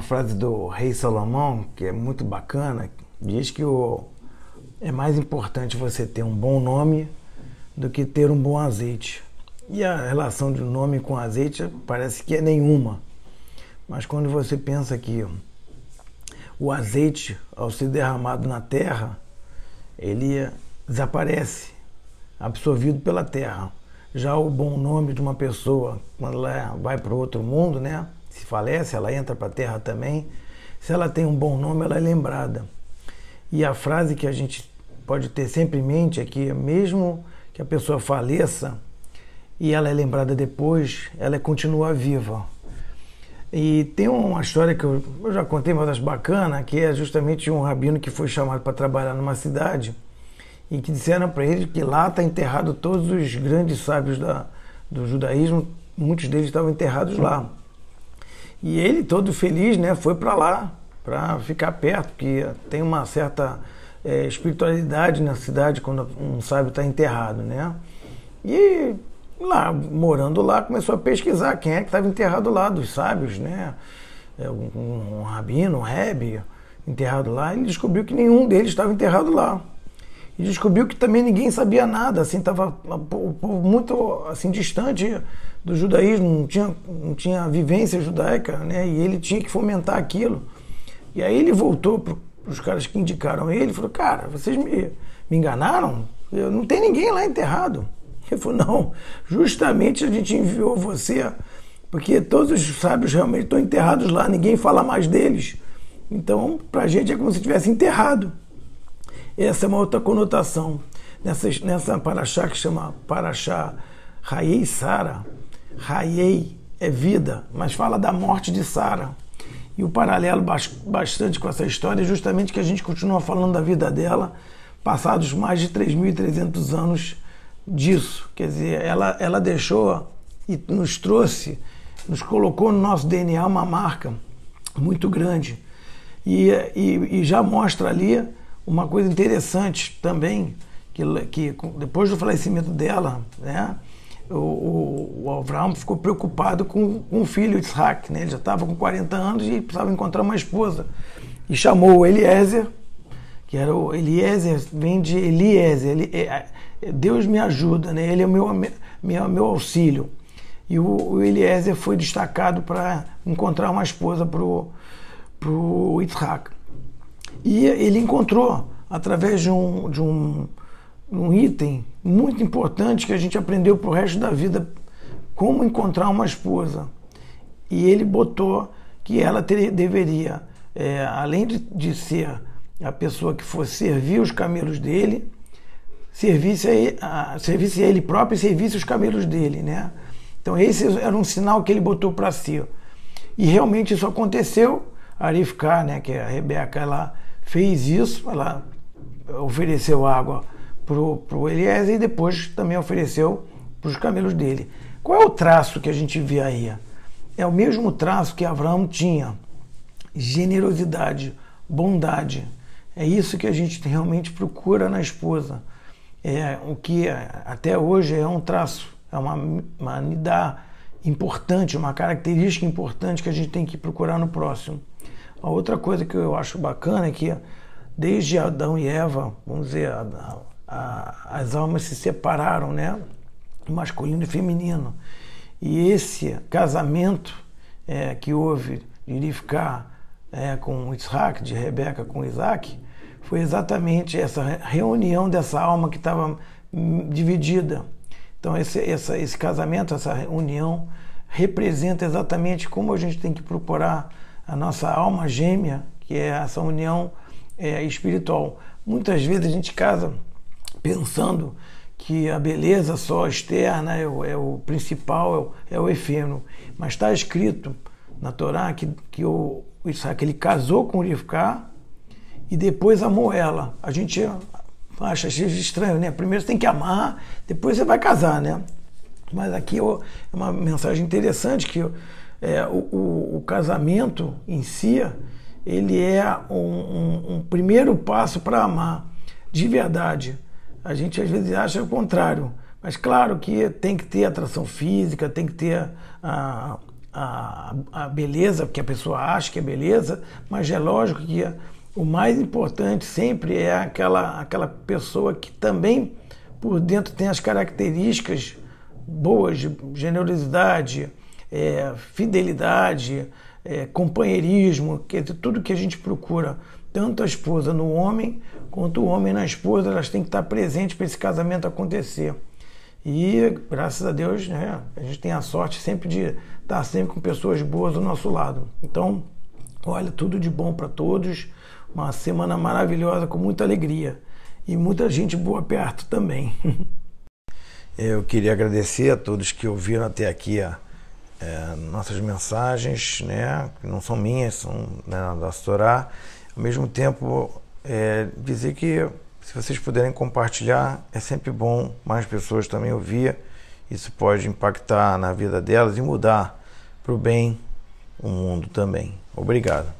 uma frase do rei Salomão que é muito bacana. Diz que o, é mais importante você ter um bom nome do que ter um bom azeite. E a relação de nome com azeite parece que é nenhuma. Mas quando você pensa que o azeite, ao ser derramado na terra, ele desaparece, absorvido pela terra. Já o bom nome de uma pessoa, quando ela vai para outro mundo, né? Se falece, ela entra para a terra também. Se ela tem um bom nome, ela é lembrada. E a frase que a gente pode ter sempre em mente é que mesmo que a pessoa faleça e ela é lembrada depois, ela continua viva. E tem uma história que eu, já contei, mas acho bacana, que é justamente um rabino que foi chamado para trabalhar numa cidade e que disseram para ele que lá está enterrado todos os grandes sábios da, do judaísmo, muitos deles estavam enterrados lá. E ele, todo feliz, né, foi para lá para ficar perto, porque tem uma certa é, espiritualidade na cidade quando um sábio está enterrado, né? E lá, morando lá, começou a pesquisar quem é que estava enterrado lá dos sábios, né? É, um, um, rabino, um rebe enterrado lá. Ele descobriu que nenhum deles estava enterrado lá e descobriu que também ninguém sabia nada, assim, estava o povo muito assim distante do judaísmo, não tinha, não tinha vivência judaica, né? E ele tinha que fomentar aquilo. E aí ele voltou para os caras que indicaram ele e falou: Cara, vocês me, me enganaram? Eu, não tem ninguém lá enterrado. Ele falou: Não, justamente a gente enviou você, porque todos os sábios realmente estão enterrados lá, ninguém fala mais deles. Então, para a gente é como se tivesse enterrado. Essa é uma outra conotação. Nessa, nessa paraxá que chama Paraxá Raiei Sara, Raiei é vida, mas fala da morte de Sara. E o paralelo bastante com essa história é justamente que a gente continua falando da vida dela, passados mais de 3.300 anos disso. Quer dizer, ela, ela deixou e nos trouxe, nos colocou no nosso DNA uma marca muito grande. E, e, e já mostra ali uma coisa interessante também, que, que depois do falecimento dela, né, o, o, o Avraham ficou preocupado com, com o filho Isaac, né? ele já estava com 40 anos e precisava encontrar uma esposa. E chamou o Eliezer, que era o Eliezer, vem de Eliezer, ele, é, é, Deus me ajuda, né? ele é o meu, meu, meu auxílio. E o, o Eliezer foi destacado para encontrar uma esposa para o Isaac. E ele encontrou, através de um, de um, um item muito importante que a gente aprendeu para o resto da vida, como encontrar uma esposa. E ele botou que ela teria, deveria, é, além de, de ser a pessoa que fosse servir os camelos dele, servisse a, a, servisse a ele próprio e servisse os camelos dele, né? Então esse era um sinal que ele botou para si. E realmente isso aconteceu. Arifká, né, que é a Rebeca, ela fez isso, ela ofereceu água para o Eliezer e depois também ofereceu para os camelos dele. Qual é o traço que a gente vê aí? É o mesmo traço que Abraão tinha: generosidade, bondade. É isso que a gente realmente procura na esposa. É o que até hoje é um traço, é uma, uma importante, uma característica importante que a gente tem que procurar no próximo. A outra coisa que eu acho bacana é que desde Adão e Eva, vamos dizer, a, a, as almas se separaram, né? Masculino e feminino. E esse casamento é, que houve de Rivka é, com Isaac, de Rebeca com Isaac, foi exatamente essa reunião dessa alma que estava hum, dividida. Então, esse, essa, esse casamento, essa união, representa exatamente como a gente tem que procurar a nossa alma gêmea, que é essa união é, espiritual. Muitas vezes a gente casa pensando que a beleza só externa é o, é o principal, é o, é o efêmero. Mas está escrito na Torá que, que o Isaac ele casou com Rivka e depois amou ela. A gente acha estranho, né? Primeiro você tem que amar, depois você vai casar, né? Mas aqui é uma mensagem interessante que é, o, o, o, casamento em si ele é um, um, um primeiro passo para amar de verdade. A gente às vezes acha o contrário, mas claro que tem que ter atração física, tem que ter a, a, a beleza que a pessoa acha que é beleza, mas é lógico que o mais importante sempre é aquela, aquela pessoa que também por dentro tem as características boas de generosidade, é, fidelidade, é, companheirismo, que é tudo que a gente procura, tanto a esposa no homem quanto o homem na esposa, elas têm que estar presentes para esse casamento acontecer. E graças a Deus, né, a gente tem a sorte sempre de estar sempre com pessoas boas do nosso lado. Então, olha, tudo de bom para todos. Uma semana maravilhosa com muita alegria e muita gente boa perto também. Eu queria agradecer a todos que ouviram até aqui a, é, nossas mensagens, né, que não são minhas, são né, da Storá. Ao mesmo tempo, é, dizer que se vocês puderem compartilhar, é sempre bom mais pessoas também ouvir. Isso pode impactar na vida delas e mudar para o bem o mundo também. Obrigado.